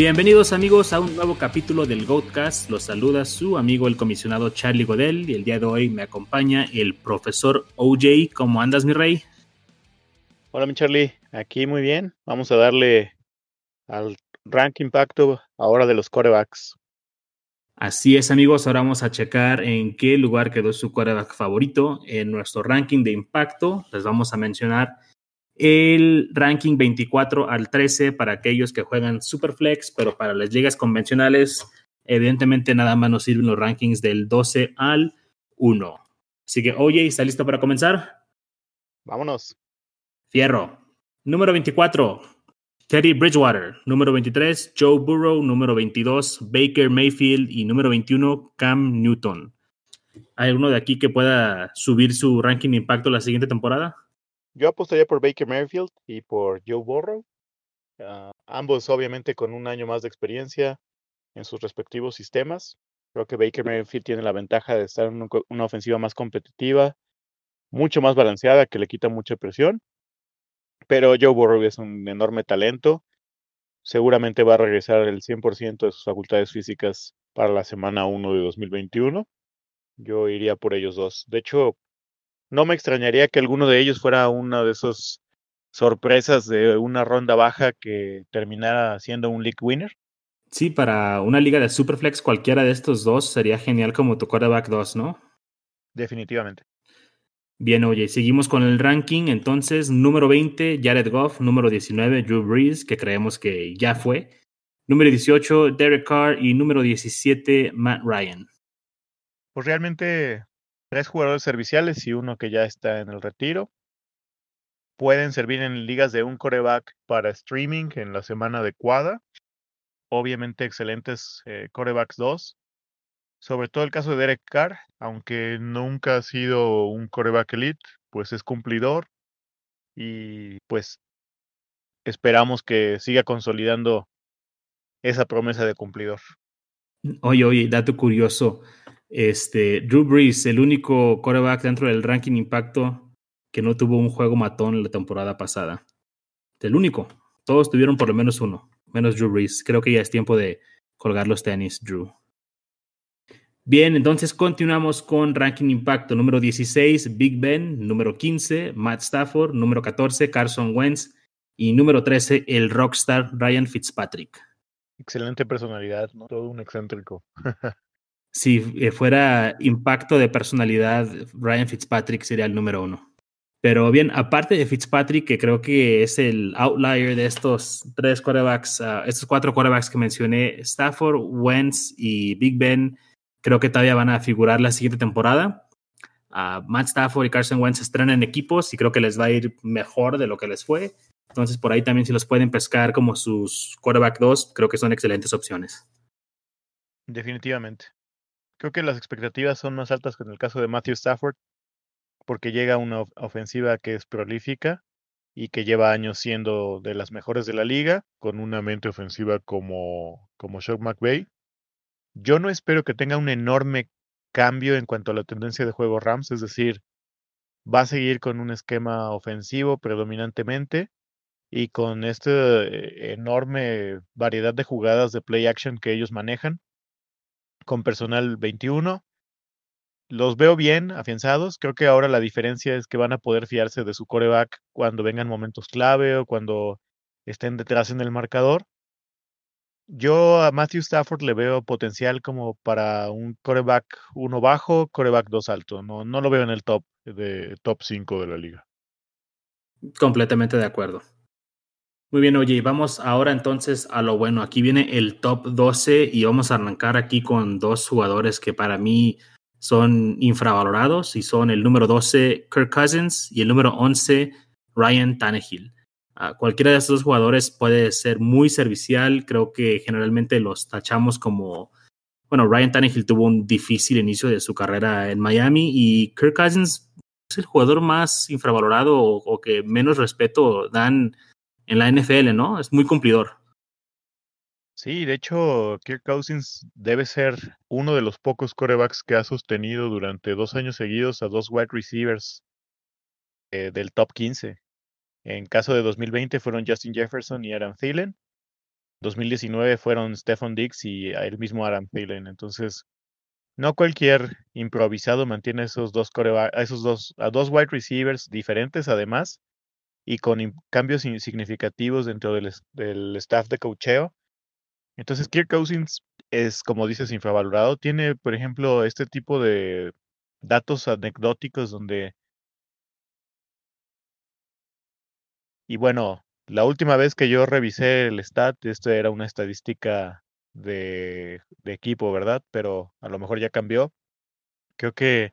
Bienvenidos amigos a un nuevo capítulo del Goatcast. Los saluda su amigo el comisionado Charlie Godel y el día de hoy me acompaña el profesor OJ. ¿Cómo andas mi rey? Hola mi Charlie, aquí muy bien. Vamos a darle al rank impacto ahora de los corebacks. Así es amigos, ahora vamos a checar en qué lugar quedó su coreback favorito en nuestro ranking de impacto. Les vamos a mencionar el ranking 24 al 13 para aquellos que juegan Superflex, pero para las ligas convencionales, evidentemente nada más nos sirven los rankings del 12 al 1. Así que, oye, ¿está listo para comenzar? Vámonos. Fierro. Número 24, Teddy Bridgewater. Número 23, Joe Burrow. Número 22, Baker Mayfield. Y número 21, Cam Newton. ¿Hay alguno de aquí que pueda subir su ranking de impacto la siguiente temporada? Yo apostaría por Baker Mayfield y por Joe Burrow. Ah, ambos obviamente con un año más de experiencia en sus respectivos sistemas. Creo que Baker Mayfield tiene la ventaja de estar en una ofensiva más competitiva, mucho más balanceada, que le quita mucha presión. Pero Joe Burrow es un enorme talento. Seguramente va a regresar el 100% de sus facultades físicas para la semana 1 de 2021. Yo iría por ellos dos. De hecho, no me extrañaría que alguno de ellos fuera una de esas sorpresas de una ronda baja que terminara siendo un league winner. Sí, para una liga de Superflex, cualquiera de estos dos sería genial como tu quarterback 2, ¿no? Definitivamente. Bien, oye, seguimos con el ranking. Entonces, número 20, Jared Goff. Número 19, Drew Brees, que creemos que ya fue. Número 18, Derek Carr. Y número 17, Matt Ryan. Pues realmente tres jugadores serviciales y uno que ya está en el retiro. Pueden servir en ligas de un coreback para streaming en la semana adecuada. Obviamente excelentes eh, corebacks 2. Sobre todo el caso de Derek Carr, aunque nunca ha sido un coreback elite, pues es cumplidor y pues esperamos que siga consolidando esa promesa de cumplidor. Oye, oye, dato curioso. Este, Drew Brees, el único quarterback dentro del ranking impacto que no tuvo un juego matón la temporada pasada. El único. Todos tuvieron por lo menos uno, menos Drew Brees. Creo que ya es tiempo de colgar los tenis, Drew. Bien, entonces continuamos con ranking impacto. Número 16, Big Ben. Número 15, Matt Stafford. Número 14, Carson Wentz. Y número 13, el rockstar Ryan Fitzpatrick. Excelente personalidad, ¿no? Todo un excéntrico. si eh, fuera impacto de personalidad, Ryan Fitzpatrick sería el número uno. Pero bien, aparte de Fitzpatrick, que creo que es el outlier de estos tres quarterbacks, uh, estos cuatro quarterbacks que mencioné, Stafford, Wentz y Big Ben, creo que todavía van a figurar la siguiente temporada. Uh, Matt Stafford y Carson Wentz estrenan en equipos y creo que les va a ir mejor de lo que les fue. Entonces, por ahí también si los pueden pescar como sus quarterback 2, creo que son excelentes opciones. Definitivamente. Creo que las expectativas son más altas que en el caso de Matthew Stafford, porque llega una ofensiva que es prolífica y que lleva años siendo de las mejores de la liga, con una mente ofensiva como, como McVay. Yo no espero que tenga un enorme cambio en cuanto a la tendencia de juego Rams, es decir, va a seguir con un esquema ofensivo predominantemente y con esta eh, enorme variedad de jugadas de play action que ellos manejan con personal 21. Los veo bien afianzados. Creo que ahora la diferencia es que van a poder fiarse de su coreback cuando vengan momentos clave o cuando estén detrás en el marcador. Yo a Matthew Stafford le veo potencial como para un coreback 1 bajo, coreback 2 alto. No, no lo veo en el top de top 5 de la liga. Completamente de acuerdo. Muy bien, oye, vamos ahora entonces a lo bueno. Aquí viene el top 12 y vamos a arrancar aquí con dos jugadores que para mí son infravalorados y son el número 12 Kirk Cousins y el número 11 Ryan Tannehill. Uh, cualquiera de estos dos jugadores puede ser muy servicial. Creo que generalmente los tachamos como, bueno, Ryan Tannehill tuvo un difícil inicio de su carrera en Miami y Kirk Cousins es el jugador más infravalorado o, o que menos respeto dan en la NFL, ¿no? Es muy cumplidor. Sí, de hecho, Kirk Cousins debe ser uno de los pocos corebacks que ha sostenido durante dos años seguidos a dos wide receivers eh, del top 15. En caso de 2020 fueron Justin Jefferson y Aaron Thielen. 2019 fueron Stefan Dix y el mismo Adam Thielen. Entonces, no cualquier improvisado mantiene esos dos esos dos, a dos wide receivers diferentes además y con cambios significativos dentro del, del, staff de cocheo. Entonces, Kirk Cousins es, como dices, infravalorado. Tiene, por ejemplo, este tipo de datos anecdóticos donde... Y bueno, la última vez que yo revisé el stat, esto era una estadística de, de equipo, ¿verdad? Pero a lo mejor ya cambió. Creo que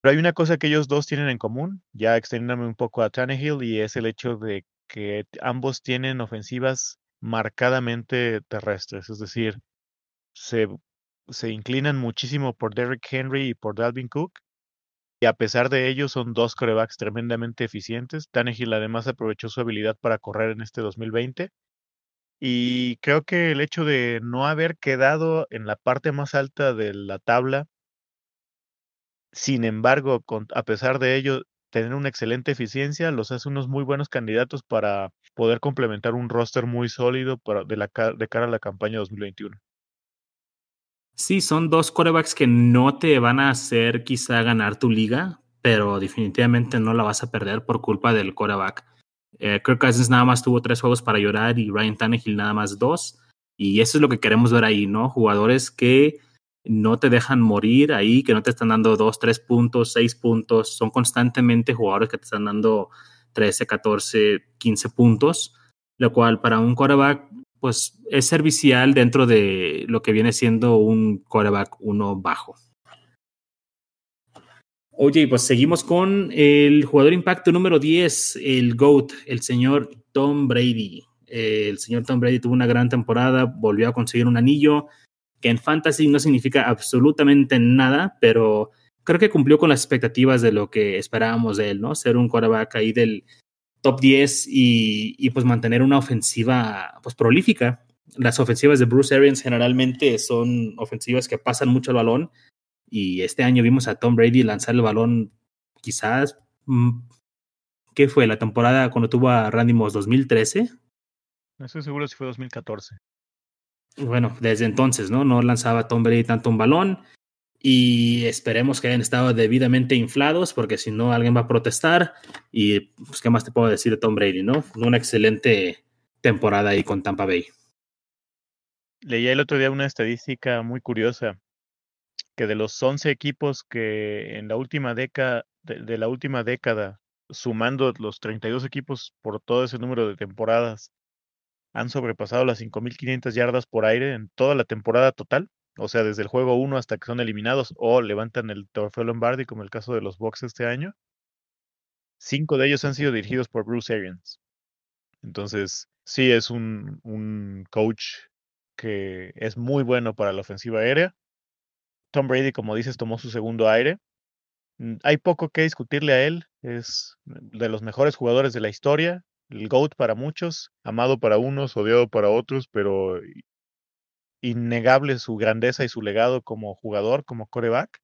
pero hay una cosa que ellos dos tienen en común, ya extendiéndome un poco a Tannehill, y es el hecho de que ambos tienen ofensivas marcadamente terrestres, es decir, se, se inclinan muchísimo por Derrick Henry y por Dalvin Cook, y a pesar de ello son dos corebacks tremendamente eficientes. Tannehill además aprovechó su habilidad para correr en este 2020. Y creo que el hecho de no haber quedado en la parte más alta de la tabla sin embargo, a pesar de ello, tener una excelente eficiencia los hace unos muy buenos candidatos para poder complementar un roster muy sólido para, de, la, de cara a la campaña 2021. Sí, son dos corebacks que no te van a hacer quizá ganar tu liga, pero definitivamente no la vas a perder por culpa del coreback. Eh, Kirk Cousins nada más tuvo tres juegos para llorar y Ryan Tannehill nada más dos. Y eso es lo que queremos ver ahí, ¿no? Jugadores que no te dejan morir ahí, que no te están dando dos, tres puntos, seis puntos. Son constantemente jugadores que te están dando 13, 14, 15 puntos, lo cual para un quarterback pues es servicial dentro de lo que viene siendo un quarterback uno bajo. Oye, pues seguimos con el jugador impacto número 10, el GOAT, el señor Tom Brady. el señor Tom Brady tuvo una gran temporada, volvió a conseguir un anillo, que en fantasy no significa absolutamente nada, pero creo que cumplió con las expectativas de lo que esperábamos de él, ¿no? Ser un quarterback ahí del top 10 y, pues mantener una ofensiva pues prolífica. Las ofensivas de Bruce Arians generalmente son ofensivas que pasan mucho el balón y este año vimos a Tom Brady lanzar el balón quizás, mm, ¿qué fue? La temporada cuando tuvo a Randy Moss 2013. No estoy seguro si fue 2014 bueno, desde entonces, ¿no? No lanzaba Tom Brady tanto un balón y esperemos que hayan estado debidamente inflados porque si no alguien va a protestar y pues qué más te puedo decir de Tom Brady, ¿no? Una excelente temporada ahí con Tampa Bay. Leía el otro día una estadística muy curiosa que de los 11 equipos que en la última década de, la última década sumando los 32 equipos por todo ese número de temporadas han sobrepasado las 5.500 yardas por aire en toda la temporada total, o sea, desde el juego 1 hasta que son eliminados o levantan el trofeo Lombardi, como el caso de los Bucks este año. Cinco de ellos han sido dirigidos por Bruce Arians. Entonces, sí es un, un coach que es muy bueno para la ofensiva aérea. Tom Brady, como dices, tomó su segundo aire. Mm, hay poco que discutirle a él. Es de los mejores jugadores de la historia el GOAT para muchos, amado para unos, odiado para otros, pero innegable su grandeza y su legado como jugador, como coreback.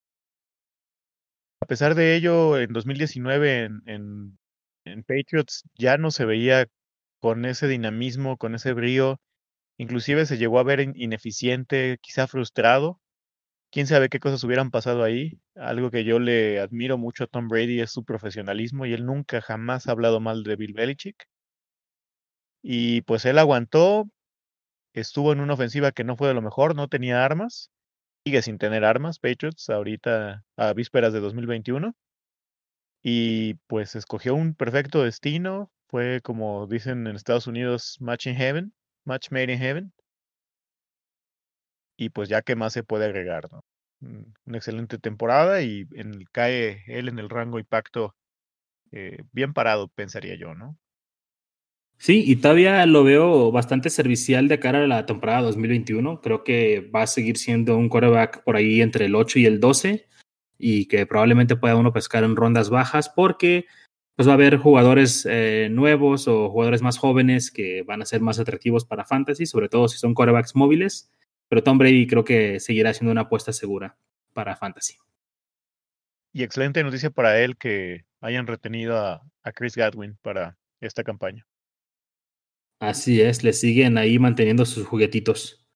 A pesar de ello, en 2019 en, en, Patriots ya no se veía con ese dinamismo, con ese brío. Inclusive se llegó a ver ineficiente, quizá frustrado. Quién sabe qué cosas hubieran pasado ahí. Algo que yo le admiro mucho a Tom Brady es su profesionalismo y él nunca jamás ha hablado mal de Bill Belichick. Y pues él aguantó, estuvo en una ofensiva que no fue de lo mejor, no tenía armas, sigue sin tener armas, Patriots, ahorita a vísperas de 2021. Y pues escogió un perfecto destino, fue como dicen en Estados Unidos, match in heaven, match made in heaven. Y pues ya que más se puede agregar, ¿no? Mm, una excelente temporada y en, cae él en el rango y pacto eh, bien parado, pensaría yo, ¿no? Sí, y todavía lo veo bastante servicial de cara a la temporada 2021. Creo que va a seguir siendo un quarterback por ahí entre el 8 y el 12 y que probablemente pueda uno pescar en rondas bajas porque pues va a haber jugadores eh, nuevos o jugadores más jóvenes que van a ser más atractivos para fantasy, sobre todo si son quarterbacks móviles. Pero Tom Brady creo que seguirá siendo una apuesta segura para fantasy. Y excelente noticia para él que hayan retenido a Chris Gadwin para esta campaña. Así es, le siguen ahí manteniendo sus juguetitos.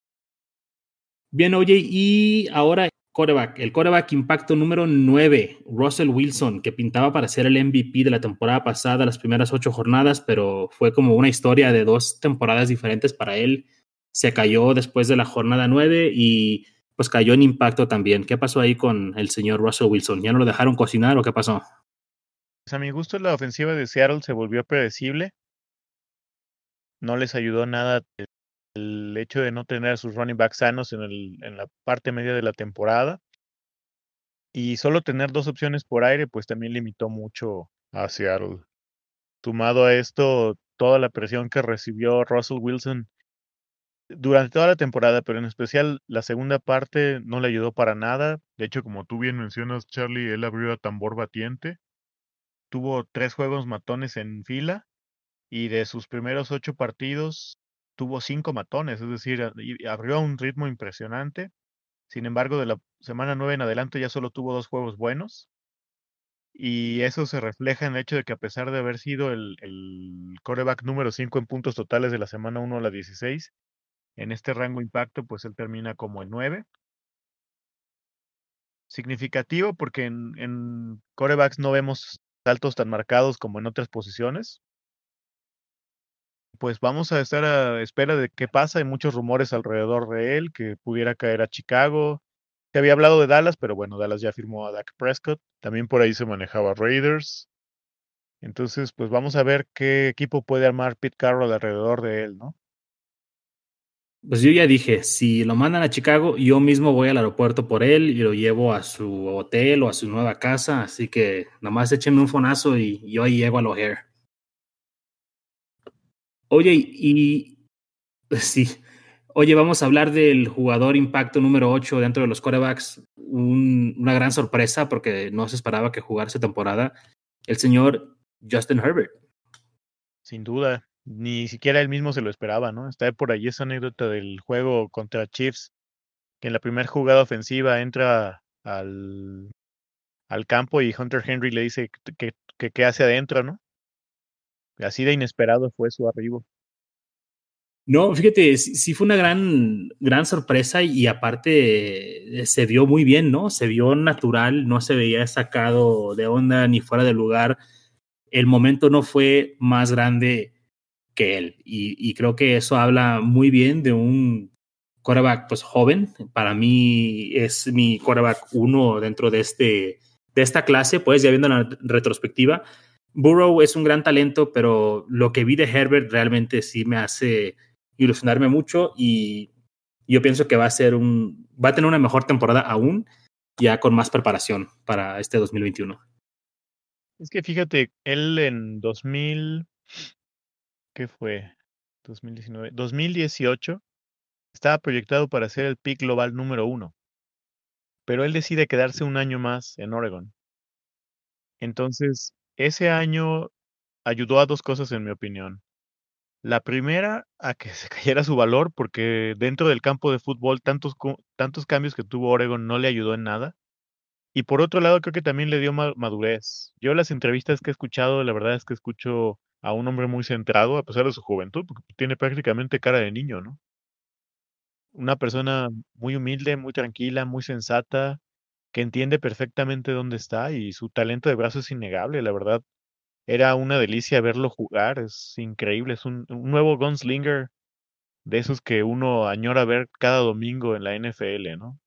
Bien, oye, y ahora coreback, el coreback impacto número 9, Russell Wilson, que pintaba para ser el MVP de la temporada pasada, las primeras ocho jornadas, pero fue como una historia de dos temporadas diferentes para él. Se cayó después de la jornada 9 y pues cayó en impacto también. ¿Qué pasó ahí con el señor Russell Wilson? ¿Ya no lo dejaron cocinar o qué pasó? Pues a mi gusto la ofensiva de Seattle se volvió predecible. No les ayudó nada el hecho de no tener a sus running backs sanos en, el, en la parte media de la temporada. Y solo tener dos opciones por aire, pues también limitó mucho a Seattle. Sumado a esto, toda la presión que recibió Russell Wilson durante toda la temporada, pero en especial la segunda parte no le ayudó para nada. De hecho, como tú bien mencionas, Charlie, él abrió a tambor batiente. Tuvo tres juegos matones en fila y de sus primeros ocho partidos tuvo cinco matones, es decir, abrió un ritmo impresionante. Sin embargo, de la semana 9 en adelante ya solo tuvo dos juegos buenos. Y eso se refleja en el hecho de que a pesar de haber sido el, el coreback número 5 en puntos totales de la semana 1 a la 16, en este rango impacto, pues él termina como el 9. Significativo porque en, en corebacks no vemos saltos tan marcados como en otras posiciones pues vamos a estar a espera de qué pasa. Hay muchos rumores alrededor de él, que pudiera caer a Chicago. Se había hablado de Dallas, pero bueno, Dallas ya firmó a Dak Prescott. También por ahí se manejaba Raiders. Entonces, pues vamos a ver qué equipo puede armar Pete Carroll alrededor de él, ¿no? Pues yo ya dije, si lo mandan a Chicago, yo mismo voy al aeropuerto por él y lo llevo a su hotel o a su nueva casa. Así que nomás échenme un fonazo y yo ahí llego a O'Hare. Oye, y sí, oye, vamos a hablar del jugador impacto número 8 dentro de los corebacks. una gran sorpresa porque no se esperaba que jugara esa temporada. El señor Justin Herbert. Sin duda, ni siquiera él mismo se lo esperaba, ¿no? Está por allí esa anécdota del juego contra Chiefs, que en la primera jugada ofensiva entra al, al campo y Hunter Henry le dice que, que hace adentro, ¿no? Así de inesperado fue su arribo. No, fíjate, sí, fue una gran, gran sorpresa y aparte eh, se vio muy bien, ¿no? Se vio natural, no se veía sacado de onda ni fuera de lugar. El momento no fue más grande que él y, creo que eso habla muy bien de un quarterback pues joven. Para mí es mi quarterback uno dentro de, este, de esta clase, pues ya viendo la retrospectiva Burrow es un gran talento, pero lo que vi de Herbert realmente sí me hace ilusionarme mucho y yo pienso que va a ser un, va a tener una mejor temporada aún, ya con más preparación para este 2021. Es que fíjate, él en 2000, ¿qué fue? 2019, 2018 estaba proyectado para ser el pick global número uno, pero él decide quedarse un año más en Oregon. Entonces, ese año ayudó a dos cosas, en mi opinión. La primera, a que se cayera su valor, porque dentro del campo de fútbol, tantos, tantos cambios que tuvo Oregon no le ayudó en nada. Y por otro lado, creo que también le dio madurez. Yo las entrevistas que he escuchado, la verdad es que escucho a un hombre muy centrado, a pesar de su juventud, porque tiene prácticamente cara de niño, ¿no? Una persona muy humilde, muy tranquila, muy sensata, que entiende perfectamente dónde está y su talento de brazo es innegable, la verdad. Era una delicia verlo jugar, es increíble, es un, nuevo gunslinger de esos que uno añora ver cada domingo en la NFL, ¿no?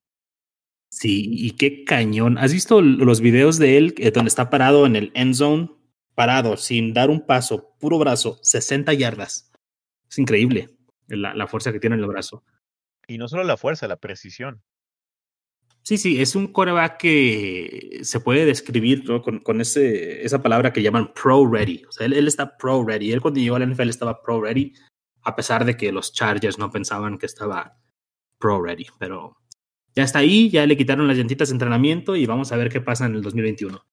Sí, y qué cañón. ¿Has visto los videos de él eh, donde está parado en el end zone? Parado, sin dar un paso, puro brazo, 60 yardas. Es increíble la, la fuerza que tiene en el brazo. Y no solo la fuerza, la precisión. Sí, sí, es un coreback que se puede describir con, con ese, esa palabra que llaman pro ready. O sea, él, está pro ready. Él cuando llegó a la NFL estaba pro ready, a pesar de que los Chargers no pensaban que estaba pro ready. Pero ya está ahí, ya le quitaron las llantitas de entrenamiento y vamos a ver qué pasa en el 2021.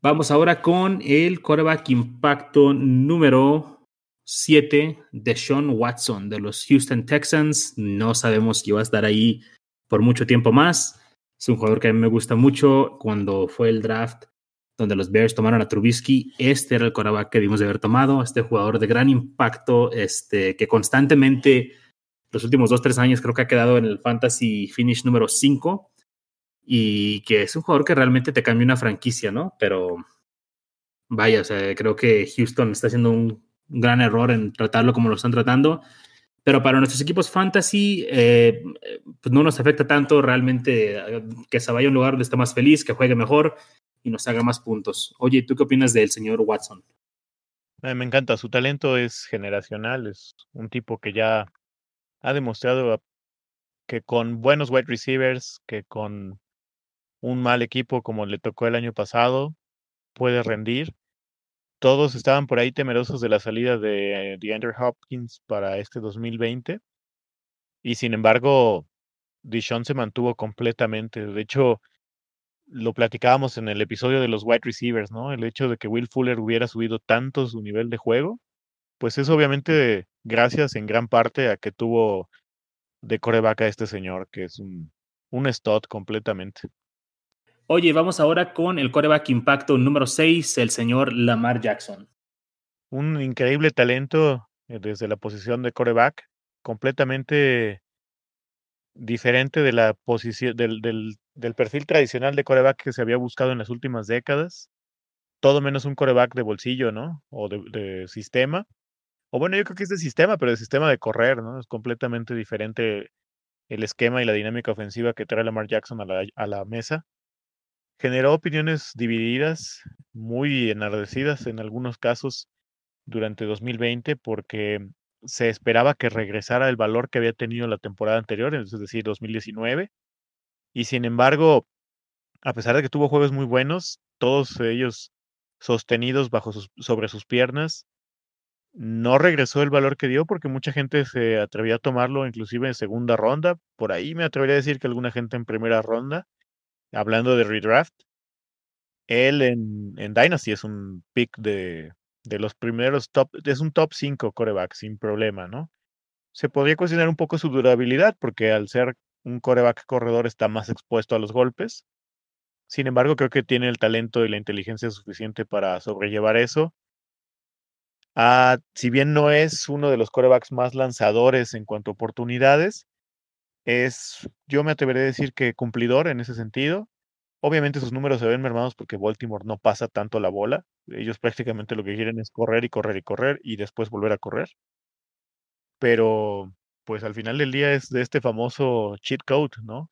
Vamos ahora con el coreback impacto número 7 de Sean Watson de los Houston Texans. No sabemos si va a estar ahí por mucho tiempo más. Es un jugador que a mí me gusta mucho. Cuando fue el draft, donde los Bears tomaron a Trubisky, este era el coreback que debimos de haber tomado, este jugador de gran impacto, este, que constantemente los últimos dos, tres años creo que ha quedado en el fantasy finish número 5 y que es un jugador que realmente te cambia una franquicia, ¿no? Pero vaya, o sea, creo que Houston está haciendo un gran error en tratarlo como lo están tratando. Pero para nuestros equipos fantasy, eh, pues no nos afecta tanto realmente eh, que se vaya a un lugar donde esté más feliz, que juegue mejor y nos haga más puntos. Oye, ¿tú qué opinas del señor Watson? Eh, me encanta, su talento es generacional, es un tipo que ya ha demostrado que con buenos wide receivers, que con un mal equipo como le tocó el año pasado, puede rendir todos estaban por ahí temerosos de la salida de DeAndre Hopkins para este 2020. Y sin embargo, Dishon se mantuvo completamente. De hecho, lo platicábamos en el episodio de los wide receivers, ¿no? El hecho de que Will Fuller hubiera subido tanto su nivel de juego, pues es obviamente gracias en gran parte a que tuvo de coreback a este señor, que es un, un completamente. Oye, vamos ahora con el coreback impacto número 6, el señor Lamar Jackson. Un increíble talento eh, desde la posición de coreback, completamente diferente de la posición del, perfil tradicional de coreback que se había buscado en las últimas décadas. Todo menos un coreback de bolsillo, ¿no? O de, sistema. O bueno, yo creo que es de sistema, pero de sistema de correr, ¿no? Es completamente diferente el esquema y la dinámica ofensiva que trae Lamar Jackson a la mesa generó opiniones divididas, muy enardecidas en algunos casos durante 2020 porque se esperaba que regresara el valor que había tenido la temporada anterior, es decir, 2019. Y sin embargo, a pesar de que tuvo juegos muy buenos, todos ellos sostenidos bajo sobre sus piernas, no regresó el valor que dio porque mucha gente se atrevía a tomarlo inclusive en segunda ronda. Por ahí me atrevería a decir que alguna gente en primera ronda hablando de redraft, él en, en Dynasty es un pick de, de los primeros top, es un top 5 coreback sin problema, ¿no? Se podría cuestionar un poco su durabilidad porque al ser un coreback corredor está más expuesto a los golpes. Sin embargo, creo que tiene el talento y la inteligencia suficiente para sobrellevar eso. Ah, si bien no es uno de los corebacks más lanzadores en cuanto a oportunidades, es, yo me atreveré a decir que cumplidor en ese sentido. Obviamente sus números se ven mermados porque Baltimore no pasa tanto la bola. Ellos prácticamente lo que quieren es correr y correr y correr y después volver a correr. Pero, pues al final del día es de este famoso cheat code, ¿no?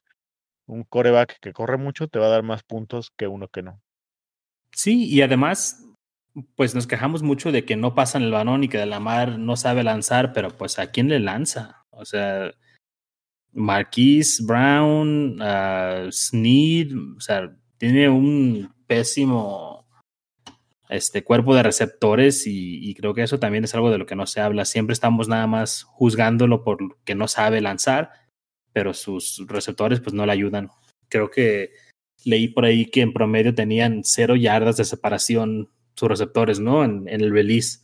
Un coreback que corre mucho te va a dar más puntos que uno que no. Sí, y además, pues nos quejamos mucho de que no pasan el balón y que de la mar no sabe lanzar, pero pues ¿a quién le lanza? O sea, Marquise Brown, uh, Sneed, o sea, tiene un pésimo este cuerpo de receptores y, y, creo que eso también es algo de lo que no se habla. Siempre estamos nada más juzgándolo por que no sabe lanzar, pero sus receptores pues no le ayudan. Creo que leí por ahí que en promedio tenían cero yardas de separación sus receptores, ¿no? En, en el release.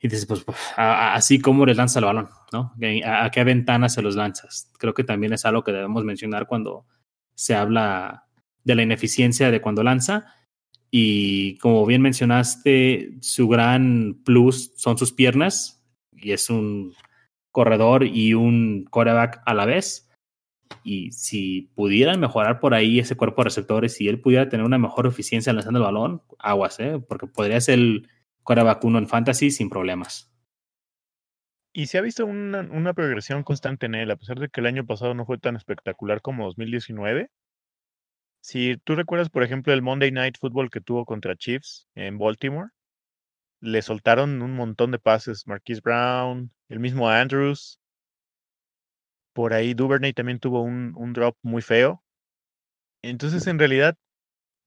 Y dices, pues, así como les lanza el balón, ¿no? ¿A, qué ventana se los lanzas? Creo que también es algo que debemos mencionar cuando se habla de la ineficiencia de cuando lanza. Y como bien mencionaste, su gran plus son sus piernas, y es un corredor y un coreback a la vez. Y si pudieran mejorar por ahí ese cuerpo de receptores, si él pudiera tener una mejor eficiencia lanzando el balón, aguas, ¿eh? porque podría ser el coreback uno en fantasy sin problemas. Y se ha visto una, una, progresión constante en él, a pesar de que el año pasado no fue tan espectacular como 2019. Si tú recuerdas, por ejemplo, el Monday Night Football que tuvo contra Chiefs en Baltimore, le soltaron un montón de pases. Marquise Brown, el mismo Andrews. Por ahí Duvernay también tuvo un, un drop muy feo. Entonces, en realidad,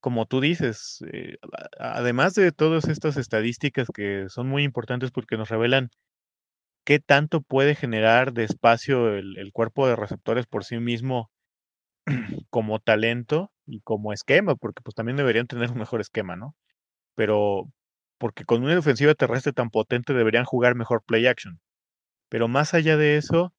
como tú dices, eh, además de todas estas estadísticas que son muy importantes porque nos revelan qué tanto puede generar de espacio el, cuerpo de receptores por sí mismo como talento y como esquema, porque pues también deberían tener un mejor esquema, ¿no? Pero porque con una ofensiva terrestre tan potente deberían jugar mejor play action. Pero más allá de eso,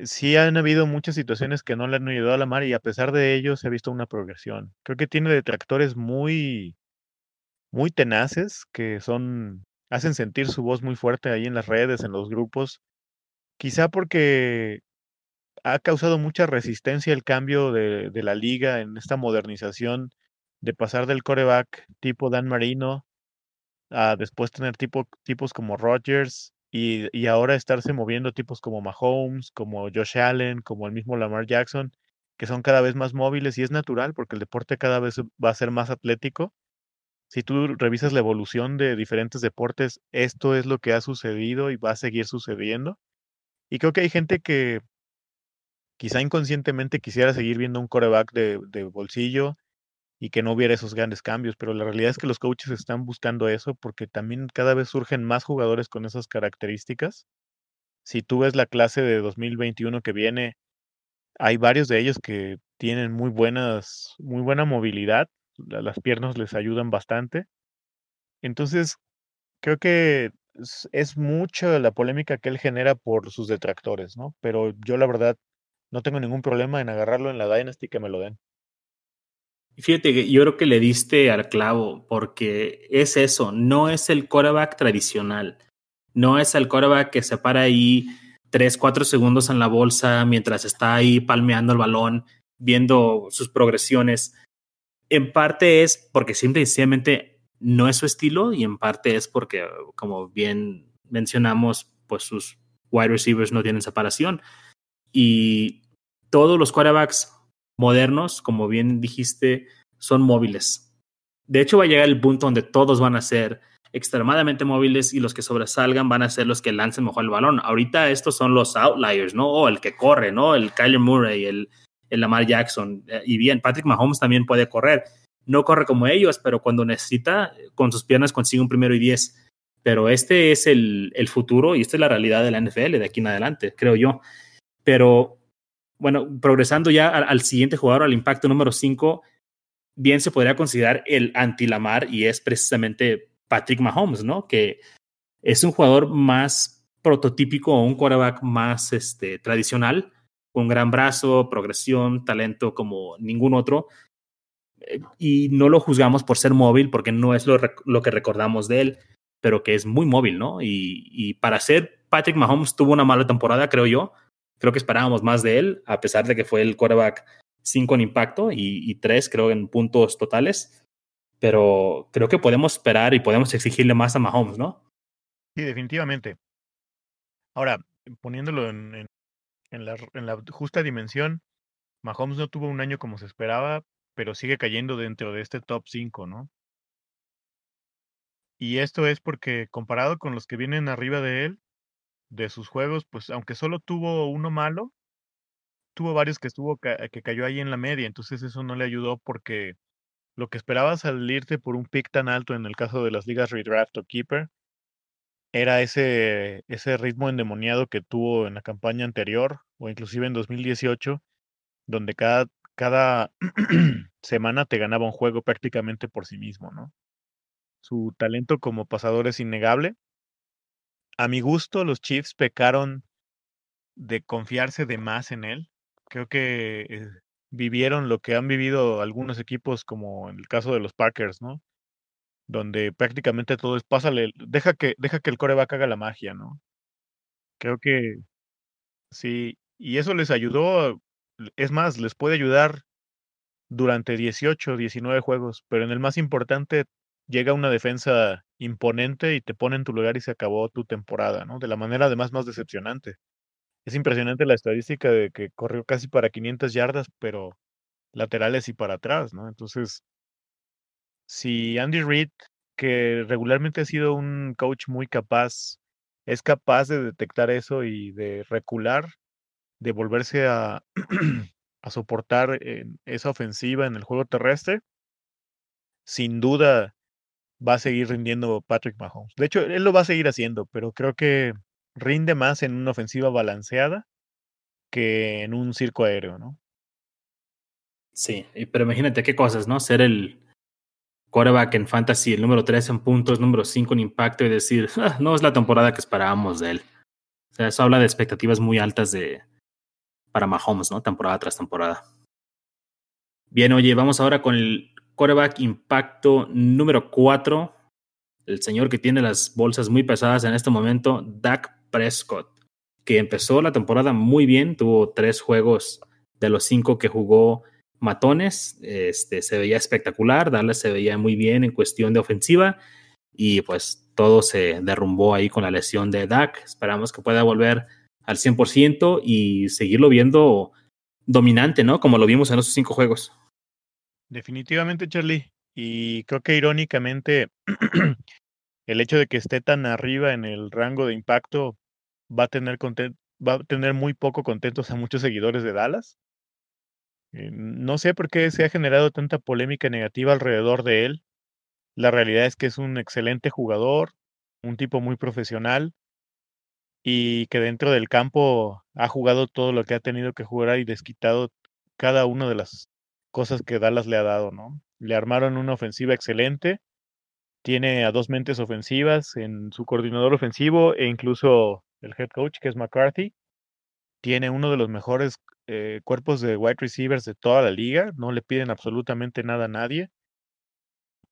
sí han habido muchas situaciones que no le han ayudado a la mar y a pesar de ello se ha visto una progresión. Creo que tiene detractores muy muy tenaces, que son, hacen sentir su voz muy fuerte ahí en las redes, en los grupos. Quizá porque ha causado mucha resistencia el cambio de, la liga en esta modernización de pasar del coreback tipo Dan Marino a después tener tipo, tipos como Rodgers y, y, ahora estarse moviendo tipos como Mahomes, como Josh Allen, como el mismo Lamar Jackson, que son cada vez más móviles y es natural porque el deporte cada vez va a ser más atlético. Si tú revisas la evolución de diferentes deportes, esto es lo que ha sucedido y va a seguir sucediendo. Y creo que hay gente que quizá inconscientemente quisiera seguir viendo un coreback de, de bolsillo y que no hubiera esos grandes cambios, pero la realidad es que los coaches están buscando eso porque también cada vez surgen más jugadores con esas características. Si tú ves la clase de 2021 que viene, hay varios de ellos que tienen muy buenas, muy buena movilidad, las piernas les ayudan bastante. Entonces, creo que es, mucha la polémica que él genera por sus detractores, ¿no? Pero yo la verdad no tengo ningún problema en agarrarlo en la Dynasty que me lo den. Fíjate yo creo que le diste al clavo, porque es eso, no es el quarterback tradicional, no es el quarterback que se para ahí tres, cuatro segundos en la bolsa mientras está ahí palmeando el balón, viendo sus progresiones. En parte es porque simple y sencillamente no es su estilo y en parte es porque, como bien mencionamos, pues sus wide receivers no tienen separación. Y todos los quarterbacks modernos, como bien dijiste, son móviles. De hecho, va a llegar el punto donde todos van a ser extremadamente móviles y los que sobresalgan van a ser los que lancen mejor el balón. Ahorita estos son los outliers, ¿no? O el que corre, ¿no? El Kyler Murray, el, el Lamar Jackson. Eh, y bien, Patrick Mahomes también puede correr. No corre como ellos, pero cuando necesita, con sus piernas consigue un primero y diez. Pero este es el, el futuro y esta es la realidad de la NFL de aquí en adelante, creo yo. Pero bueno, progresando ya al, siguiente jugador, al impacto número 5, bien se podría considerar el anti-Lamar y es precisamente Patrick Mahomes, ¿no? Que es un jugador más prototípico o un quarterback más este, tradicional, con gran brazo, progresión, talento como ningún otro. Eh, y no lo juzgamos por ser móvil, porque no es lo, que recordamos de él, pero que es muy móvil, ¿no? Y para ser Patrick Mahomes tuvo una mala temporada, creo yo, Creo que esperábamos más de él, a pesar de que fue el quarterback 5 en impacto y 3 creo en puntos totales. Pero creo que podemos esperar y podemos exigirle más a Mahomes, ¿no? Sí, definitivamente. Ahora, poniéndolo en, en, en, la, la justa dimensión, Mahomes no tuvo un año como se esperaba, pero sigue cayendo dentro de este top 5, ¿no? Y esto es porque comparado con los que vienen arriba de él, de sus juegos, pues aunque solo tuvo uno malo, tuvo varios que estuvo que cayó ahí en la media, entonces eso no le ayudó porque lo que esperaba salirte por un pick tan alto en el caso de las ligas redraft o keeper era ese ese ritmo endemoniado que tuvo en la campaña anterior o inclusive en 2018 donde cada cada semana te ganaba un juego prácticamente por sí mismo, ¿no? Su talento como pasador es innegable a mi gusto, los Chiefs pecaron de confiarse de más en él. Creo que eh, vivieron lo que han vivido algunos equipos, como en el caso de los Packers, ¿no? Donde prácticamente todo es pásale, deja que, deja que el coreback haga la magia, ¿no? Creo que sí, y eso les ayudó, es más, les puede ayudar durante 18, 19 juegos, pero en el más importante llega una defensa imponente y te pone en tu lugar y se acabó tu temporada, ¿no? De la manera además más decepcionante. Es impresionante la estadística de que corrió casi para 500 yardas, pero laterales y para atrás, ¿no? Entonces, si Andy Reid, que regularmente ha sido un coach muy capaz, es capaz de detectar eso y de recular, de volverse a, a soportar esa ofensiva en el juego terrestre, sin duda va a seguir rindiendo Patrick Mahomes. De hecho, él lo va a seguir haciendo, pero creo que rinde más en una ofensiva balanceada que en un circo aéreo, ¿no? Sí, pero imagínate qué cosas, ¿no? Ser el quarterback en fantasy, el número 3 en puntos, número 5 en impacto y decir, ah, no es la temporada que esperábamos de él. O sea, eso habla de expectativas muy altas de para Mahomes, ¿no? Temporada tras temporada. Bien, oye, vamos ahora con el Coreback impacto número 4, el señor que tiene las bolsas muy pesadas en este momento, Dak Prescott, que empezó la temporada muy bien, tuvo tres juegos de los cinco que jugó matones, este, se veía espectacular, Dallas se veía muy bien en cuestión de ofensiva y pues todo se derrumbó ahí con la lesión de Dak. Esperamos que pueda volver al 100% y seguirlo viendo dominante, ¿no? Como lo vimos en esos cinco juegos. Definitivamente, Charlie. Y creo que irónicamente el hecho de que esté tan arriba en el rango de impacto va a tener va a tener muy poco contentos a muchos seguidores de Dallas. Eh, no sé por qué se ha generado tanta polémica negativa alrededor de él. La realidad es que es un excelente jugador, un tipo muy profesional y que dentro del campo ha jugado todo lo que ha tenido que jugar y desquitado cada una de las cosas que Dallas le ha dado, ¿no? Le armaron una ofensiva excelente, tiene a dos mentes ofensivas en su coordinador ofensivo e incluso el head coach, que es McCarthy. Tiene uno de los mejores eh, cuerpos de wide receivers de toda la liga, no le piden absolutamente nada a nadie.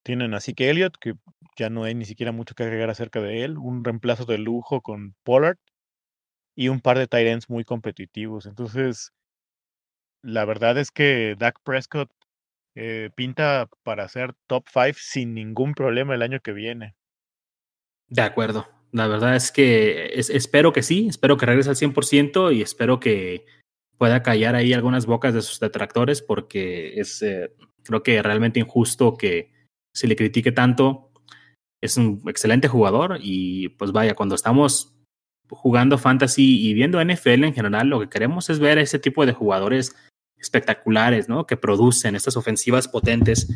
Tienen así que Elliott, que ya no hay ni siquiera mucho que agregar acerca de él, un reemplazo de lujo con Pollard y un par de tight ends muy competitivos. Entonces, la verdad es que Dak Prescott eh, pinta para ser top 5 sin ningún problema el año que viene. De acuerdo. La verdad es que espero que sí, espero que regrese al 100% y espero que pueda callar ahí algunas bocas de sus detractores porque es, eh, creo que realmente injusto que se le critique tanto. Es un excelente jugador y pues vaya, cuando estamos jugando fantasy y viendo NFL en general, lo que queremos es ver ese tipo de jugadores espectaculares, ¿no? Que producen estas ofensivas potentes.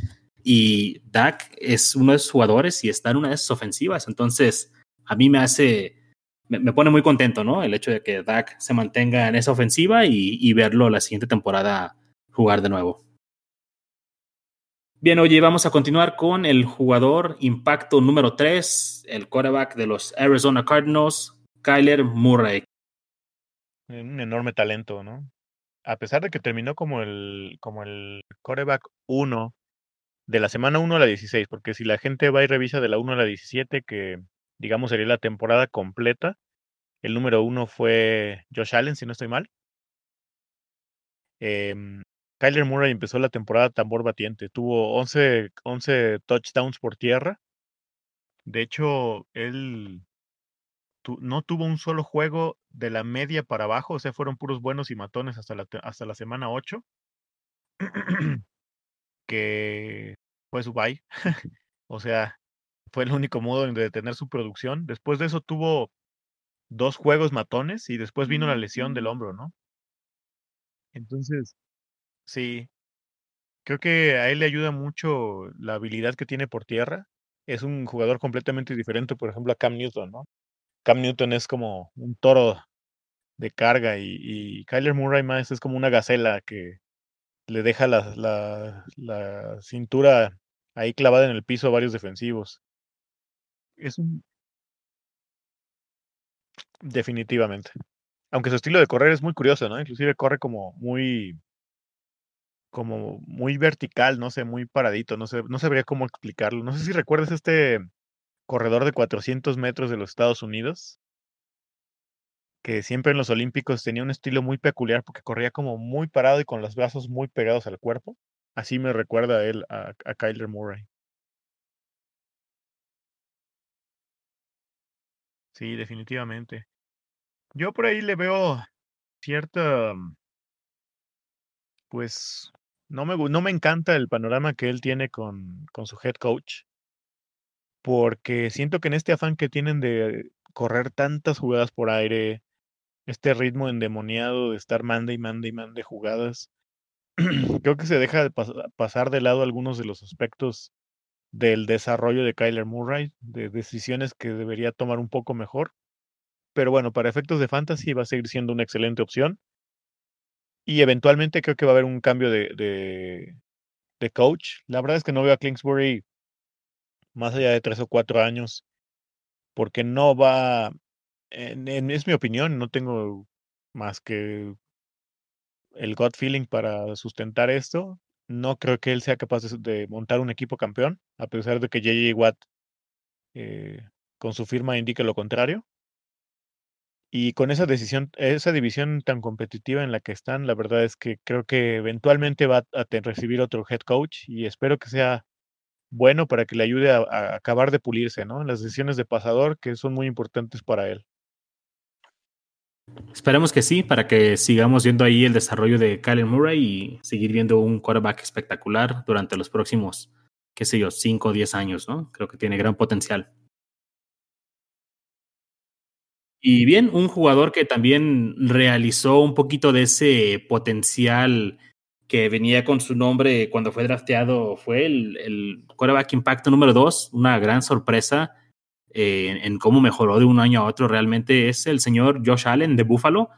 Y Dak es uno de esos jugadores y está en una de esas ofensivas. Entonces, a mí me hace, me, pone muy contento, ¿no? El hecho de que Dak se mantenga en esa ofensiva y, y verlo la siguiente temporada jugar de nuevo. Bien, oye, vamos a continuar con el jugador impacto número 3, el quarterback de los Arizona Cardinals, Kyler Murray. Un enorme talento, ¿no? A pesar de que terminó como el, como el coreback 1 de la semana 1 a la 16, porque si la gente va y revisa de la 1 a la 17, que digamos sería la temporada completa, el número 1 fue Josh Allen, si no estoy mal. Eh, Kyler Murray empezó la temporada tambor batiente, tuvo 11, 11 touchdowns por tierra. De hecho, él no tuvo un solo juego de la media para abajo, o sea, fueron puros buenos y matones hasta la, hasta la semana 8, que fue su bye. o sea, fue el único modo de detener su producción. Después de eso tuvo dos juegos matones y después vino la lesión del hombro, ¿no? Entonces, sí, creo que a él le ayuda mucho la habilidad que tiene por tierra. Es un jugador completamente diferente, por ejemplo, a Cam Newton, ¿no? Cam Newton es como un toro de carga y, Kyler Murray más es como una gacela que le deja la, cintura ahí clavada en el piso a varios defensivos. Es un... Definitivamente. Aunque su estilo de correr es muy curioso, ¿no? Inclusive corre como muy como muy vertical, no sé, muy paradito, no sé, no sabría cómo explicarlo. No sé si recuerdas este corredor de 400 metros de los Estados Unidos, que siempre en los Olímpicos tenía un estilo muy peculiar porque corría como muy parado y con los brazos muy pegados al cuerpo. Así me recuerda a él, a, Kyler Murray. Sí, definitivamente. Yo por ahí le veo cierta, pues, no me, no me encanta el panorama que él tiene con, con su head coach porque siento que en este afán que tienen de correr tantas jugadas por aire, este ritmo endemoniado de estar manda y manda y mande jugadas, creo que se deja de pasar de lado algunos de los aspectos del desarrollo de Kyler Murray, de decisiones que debería tomar un poco mejor. Pero bueno, para efectos de fantasy va a seguir siendo una excelente opción. Y eventualmente creo que va a haber un cambio de, de, de coach. La verdad es que no veo a Kingsbury más allá de tres o cuatro años, porque no va, en, es mi opinión, no tengo más que el gut feeling para sustentar esto. no creo que él sea capaz de, montar un equipo campeón, a pesar de que JJ Watt eh, con su firma indique lo contrario. Y con esa decisión, esa división tan competitiva en la que están, la verdad es que creo que eventualmente va a recibir otro head coach y espero que sea bueno para que le ayude a, acabar de pulirse, ¿no? En las decisiones de pasador que son muy importantes para él. Esperemos que sí, para que sigamos viendo ahí el desarrollo de Kyler Murray y seguir viendo un quarterback espectacular durante los próximos, qué sé yo, 5 o 10 años, ¿no? Creo que tiene gran potencial. Y bien, un jugador que también realizó un poquito de ese potencial que venía con su nombre cuando fue drafteado fue el, el quarterback impacto número dos, una gran sorpresa eh, en, cómo mejoró de un año a otro realmente es el señor Josh Allen de Buffalo.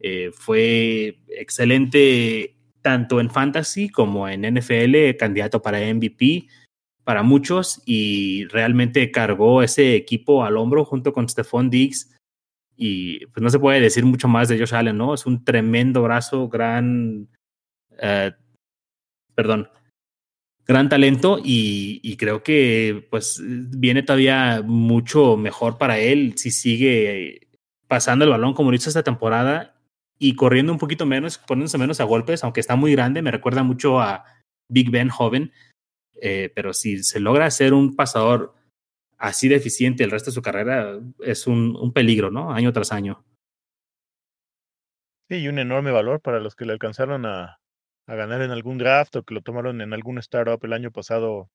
Eh, fue excelente tanto en fantasy como en NFL, candidato para MVP para muchos y realmente cargó ese equipo al hombro junto con Stephon Diggs y pues no se puede decir mucho más de Josh Allen, ¿no? Es un tremendo brazo, gran eh, perdón, gran talento y, creo que pues viene todavía mucho mejor para él si sigue pasando el balón como lo hizo esta temporada y corriendo un poquito menos, poniéndose menos a golpes, aunque está muy grande, me recuerda mucho a Big Ben joven, eh, pero si se logra ser un pasador así deficiente el resto de su carrera, es un, un peligro, ¿no? Año tras año. Sí, y un enorme valor para los que le alcanzaron a, a ganar en algún draft o que lo tomaron en algún startup el año pasado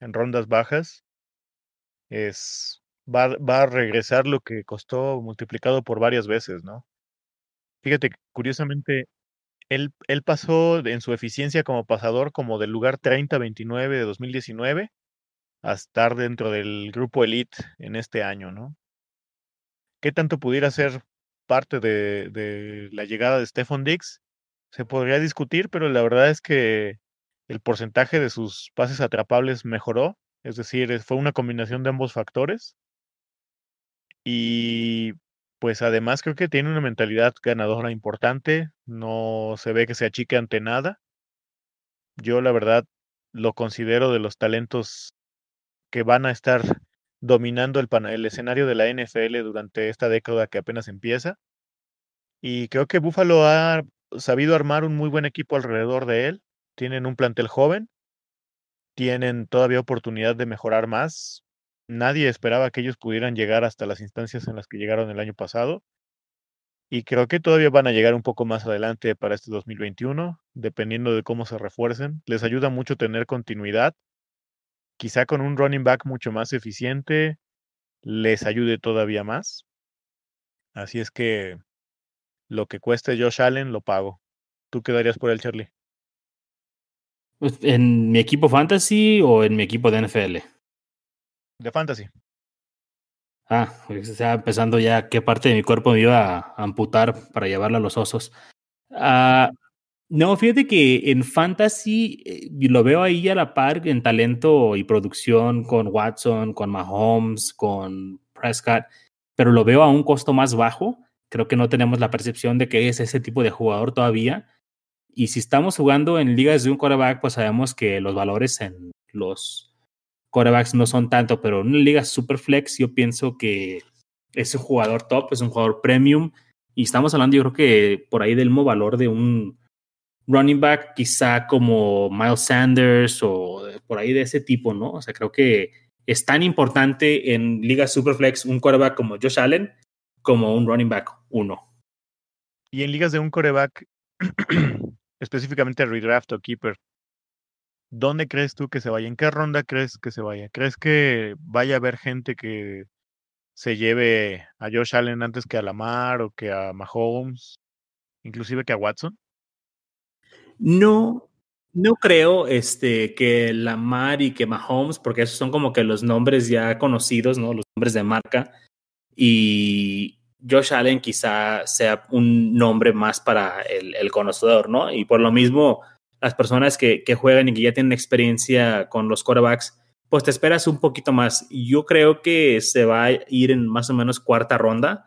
en rondas bajas, es va, va a regresar lo que costó multiplicado por varias veces, ¿no? Fíjate, curiosamente, él, él pasó en su eficiencia como pasador como del lugar 30-29 de 2019 a estar dentro del grupo elite en este año, ¿no? ¿Qué tanto pudiera ser parte de, la llegada de Stephon Diggs? Se podría discutir, pero la verdad es que el porcentaje de sus pases atrapables mejoró, es decir, fue una combinación de ambos factores. Y pues además creo que tiene una mentalidad ganadora importante, no se ve que se achique ante nada. Yo la verdad lo considero de los talentos que van a estar dominando el, el escenario de la NFL durante esta década que apenas empieza. Y creo que Buffalo ha sabido armar un muy buen equipo alrededor de él. Tienen un plantel joven, tienen todavía oportunidad de mejorar más. Nadie esperaba que ellos pudieran llegar hasta las instancias en las que llegaron el año pasado. Y creo que todavía van a llegar un poco más adelante para este 2021, dependiendo de cómo se refuercen. Les ayuda mucho tener continuidad. Quizá con un running back mucho más eficiente les ayude todavía más. Así es que lo que cueste Josh Allen, lo pago. ¿Tú qué darías por él, Charlie? Pues, ¿En mi equipo fantasy o en mi equipo de NFL? De fantasy. Ah, está empezando ya qué parte de mi cuerpo me iba a amputar para llevarla a los osos. Ah, no, fíjate que en fantasy eh, lo veo ahí a la par en talento y producción con Watson, con Mahomes, con Prescott, pero lo veo a un costo más bajo creo que no tenemos la percepción de que es ese tipo de jugador todavía. Y si estamos jugando en ligas de un quarterback, pues sabemos que los valores en los quarterbacks no son tanto, pero en una liga super flex yo pienso que es un jugador top, es un jugador premium. Y estamos hablando yo creo que por ahí del mismo valor de un running back, quizá como Miles Sanders o por ahí de ese tipo, ¿no? O sea, creo que es tan importante en ligas flex un quarterback como Josh Allen como un running back uno. Y en ligas de un coreback, específicamente redraft o keeper, ¿dónde crees tú que se vaya? ¿En qué ronda crees que se vaya? ¿Crees que vaya a haber gente que se lleve a Josh Allen antes que a Lamar o que a Mahomes, inclusive que a Watson? No, no creo este, que Lamar y que Mahomes, porque esos son como que los nombres ya conocidos, ¿no? Los nombres de marca y Josh Allen quizá sea un nombre más para el, conocedor, ¿no? Y por lo mismo, las personas que, juegan y que ya tienen experiencia con los quarterbacks, pues te esperas un poquito más. Yo creo que se va a ir en más o menos cuarta ronda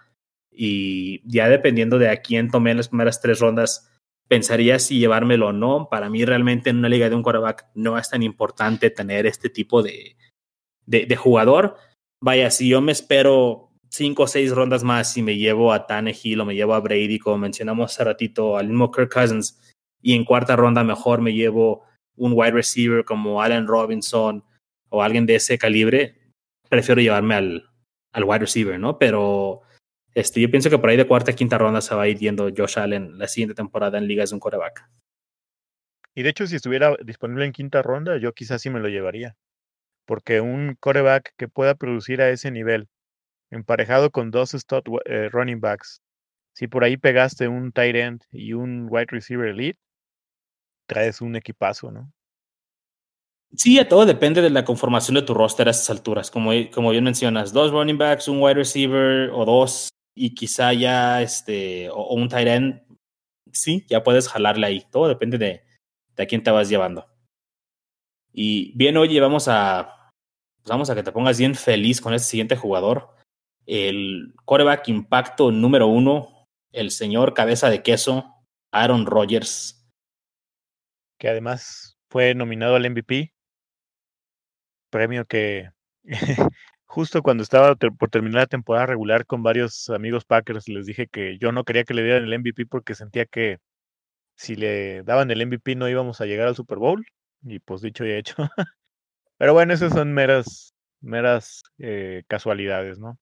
y ya dependiendo de a quién tome las primeras tres rondas, pensaría si llevármelo o no. Para mí realmente en una liga de un quarterback no es tan importante tener este tipo de, de jugador. Vaya, si yo me espero cinco o seis rondas más y me llevo a Tannehill o me llevo a Brady, como mencionamos hace ratito, al mismo Kirk Cousins, y en cuarta ronda mejor me llevo un wide receiver como Allen Robinson o alguien de ese calibre, prefiero llevarme al, al wide receiver, ¿no? Pero este, yo pienso que por ahí de cuarta a quinta ronda se va a ir yendo Josh Allen la siguiente temporada en ligas de un quarterback. Y de hecho, si estuviera disponible en quinta ronda, yo quizás sí me lo llevaría. Porque un quarterback que pueda producir a ese nivel, emparejado con dos stud eh, running backs, si por ahí pegaste un tight end y un wide receiver elite, traes un equipazo, ¿no? Sí, a todo depende de la conformación de tu roster a estas alturas. Como, como bien mencionas, dos running backs, un wide receiver o dos, y quizá ya este, o, o un tight end, sí, ya puedes jalarle ahí. Todo depende de, de a quién te vas llevando. Y bien, oye, vamos a, pues vamos a que te pongas bien feliz con este siguiente jugador. El quarterback impacto número uno, el señor cabeza de queso, Aaron Rodgers. Que además fue nominado al MVP. Premio que justo cuando estaba por terminar la temporada regular con varios amigos Packers les dije que yo no quería que le dieran el MVP porque sentía que si le daban el MVP no íbamos a llegar al Super Bowl. Y pues dicho y hecho. Pero bueno, esas son meras, meras eh, casualidades, ¿no?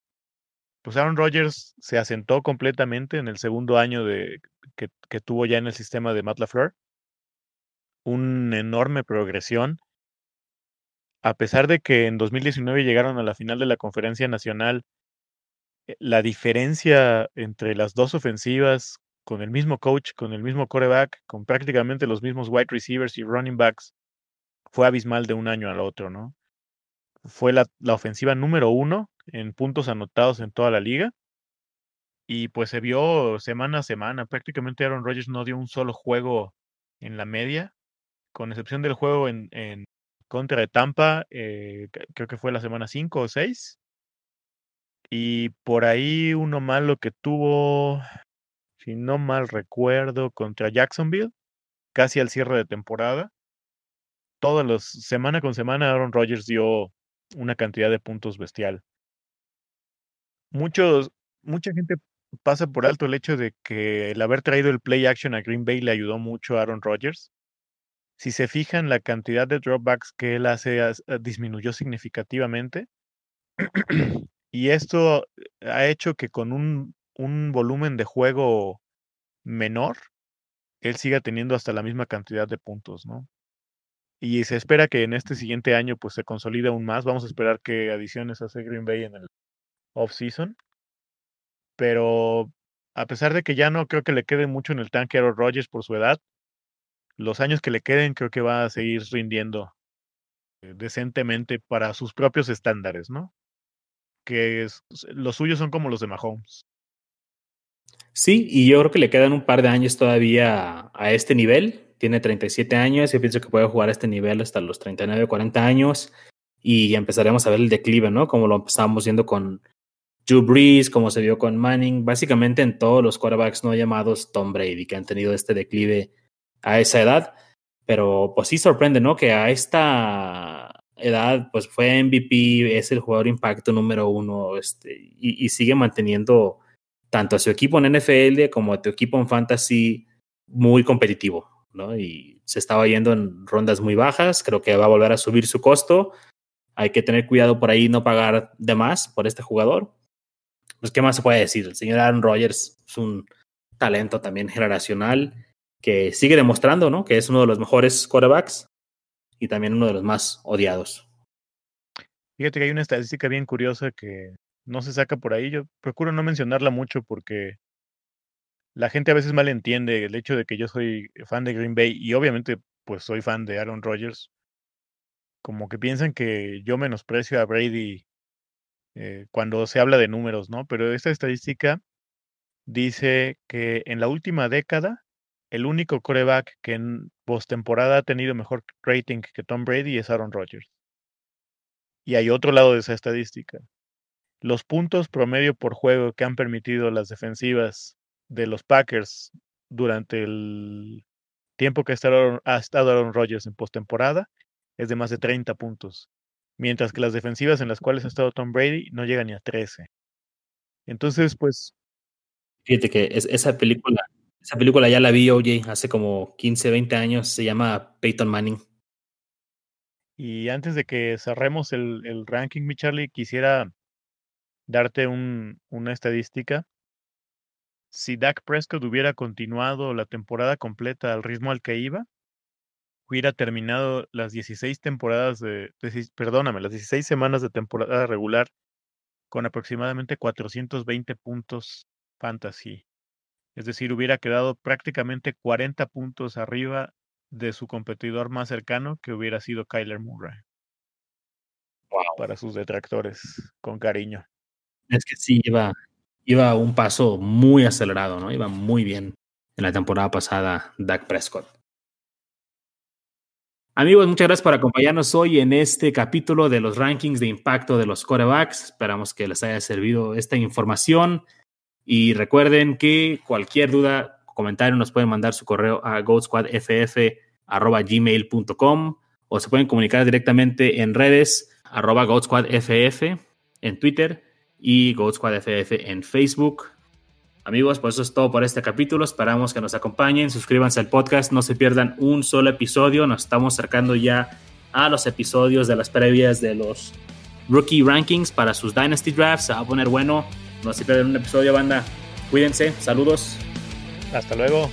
Pues Aaron Rodgers se asentó completamente en el segundo año de, que, tuvo ya en el sistema de Matt LaFleur. Una enorme progresión. A pesar de que en 2019 llegaron a la final de la conferencia nacional, la diferencia entre las dos ofensivas con el mismo coach, con el mismo quarterback, con prácticamente los mismos wide receivers y running backs, fue abismal de un año al otro, ¿no? Fue la, la ofensiva número uno en puntos anotados en toda la liga. Y pues se vio semana a semana. Prácticamente Aaron Rodgers no dio un solo juego en la media, con excepción del juego en, contra de Tampa, eh, creo que fue la semana 5 o 6. Y por ahí uno malo que tuvo, si no mal recuerdo, contra Jacksonville, casi al cierre de temporada. Todos los, semana con semana, Aaron Rodgers dio una cantidad de puntos bestial. Muchos, mucha gente pasa por alto el hecho de que el haber traído el play action a Green Bay le ayudó mucho a Aaron Rodgers. Si se fijan, la cantidad de dropbacks que él hace disminuyó significativamente. y esto ha hecho que con un, un volumen de juego menor, él siga teniendo hasta la misma cantidad de puntos, ¿no? Y se espera que en este siguiente año pues se consolide aún más. Vamos a esperar que adiciones hace Green Bay en el off-season. Pero a pesar de que ya no creo que le quede mucho en el tanque a Rodgers por su edad, los años que le queden creo que va a seguir rindiendo decentemente para sus propios estándares, ¿no? Que es, los suyos son como los de Mahomes. Sí, y yo creo que le quedan un par de años todavía a este nivel. Tiene 37 años, yo pienso que puede jugar a este nivel hasta los 39, 40 años y empezaremos a ver el declive, ¿no? Como lo empezamos viendo con Drew Brees, como se vio con Manning, básicamente en todos los quarterbacks no llamados Tom Brady, que han tenido este declive a esa edad. Pero pues sí sorprende, ¿no? Que a esta edad, pues fue MVP, es el jugador impacto número uno, este, y, y sigue manteniendo tanto a su equipo en NFL como a tu equipo en fantasy muy competitivo, ¿no? Y se estaba yendo en rondas muy bajas, creo que va a volver a subir su costo. Hay que tener cuidado por ahí, no pagar de más por este jugador. Pues, ¿qué más se puede decir? El señor Aaron Rodgers es un talento también generacional que sigue demostrando, ¿no? Que es uno de los mejores quarterbacks y también uno de los más odiados. Fíjate que hay una estadística bien curiosa que no se saca por ahí. Yo procuro no mencionarla mucho porque la gente a veces malentiende el hecho de que yo soy fan de Green Bay y obviamente pues soy fan de Aaron Rodgers. Como que piensan que yo menosprecio a Brady eh, cuando se habla de números, ¿no? Pero esta estadística dice que en la última década el único coreback que en postemporada ha tenido mejor rating que Tom Brady es Aaron Rodgers. Y hay otro lado de esa estadística. Los puntos promedio por juego que han permitido las defensivas de los Packers durante el tiempo que ha estado, Aaron Rodgers en postemporada es de más de 30 puntos, mientras que las defensivas en las cuales ha estado Tom Brady no llegan ni a 13. Entonces, pues... Fíjate que es, esa película, esa película ya la vi, OJ, hace como 15, 20 años, se llama Peyton Manning. Y antes de que cerremos el, el ranking, mi Charlie, quisiera darte un, una estadística. Si Dak Prescott hubiera continuado la temporada completa al ritmo al que iba, hubiera terminado las 16 temporadas de, perdóname, las 16 semanas de temporada regular con aproximadamente 420 puntos fantasy. Es decir, hubiera quedado prácticamente 40 puntos arriba de su competidor más cercano, que hubiera sido Kyler Murray. Para sus detractores, con cariño. Es que sí, iba, iba un paso muy acelerado, ¿no? Iba muy bien en la temporada pasada Dak Prescott. Amigos, muchas gracias por acompañarnos hoy en este capítulo de los rankings de impacto de los quarterbacks. Esperamos que les haya servido esta información. Y recuerden que cualquier duda, comentario, nos pueden mandar su correo a goatsquadff.gmail.com o se pueden comunicar directamente en redes arroba goatsquadff en Twitter y Goat Squad FF en Facebook. Amigos, pues eso es todo por este capítulo. Esperamos que nos acompañen. Suscríbanse al podcast. No se pierdan un solo episodio. Nos estamos acercando ya a los episodios de las previas de los rookie rankings para sus Dynasty Drafts. Se va a poner bueno. No se pierdan un episodio, banda. Cuídense. Saludos. Hasta luego.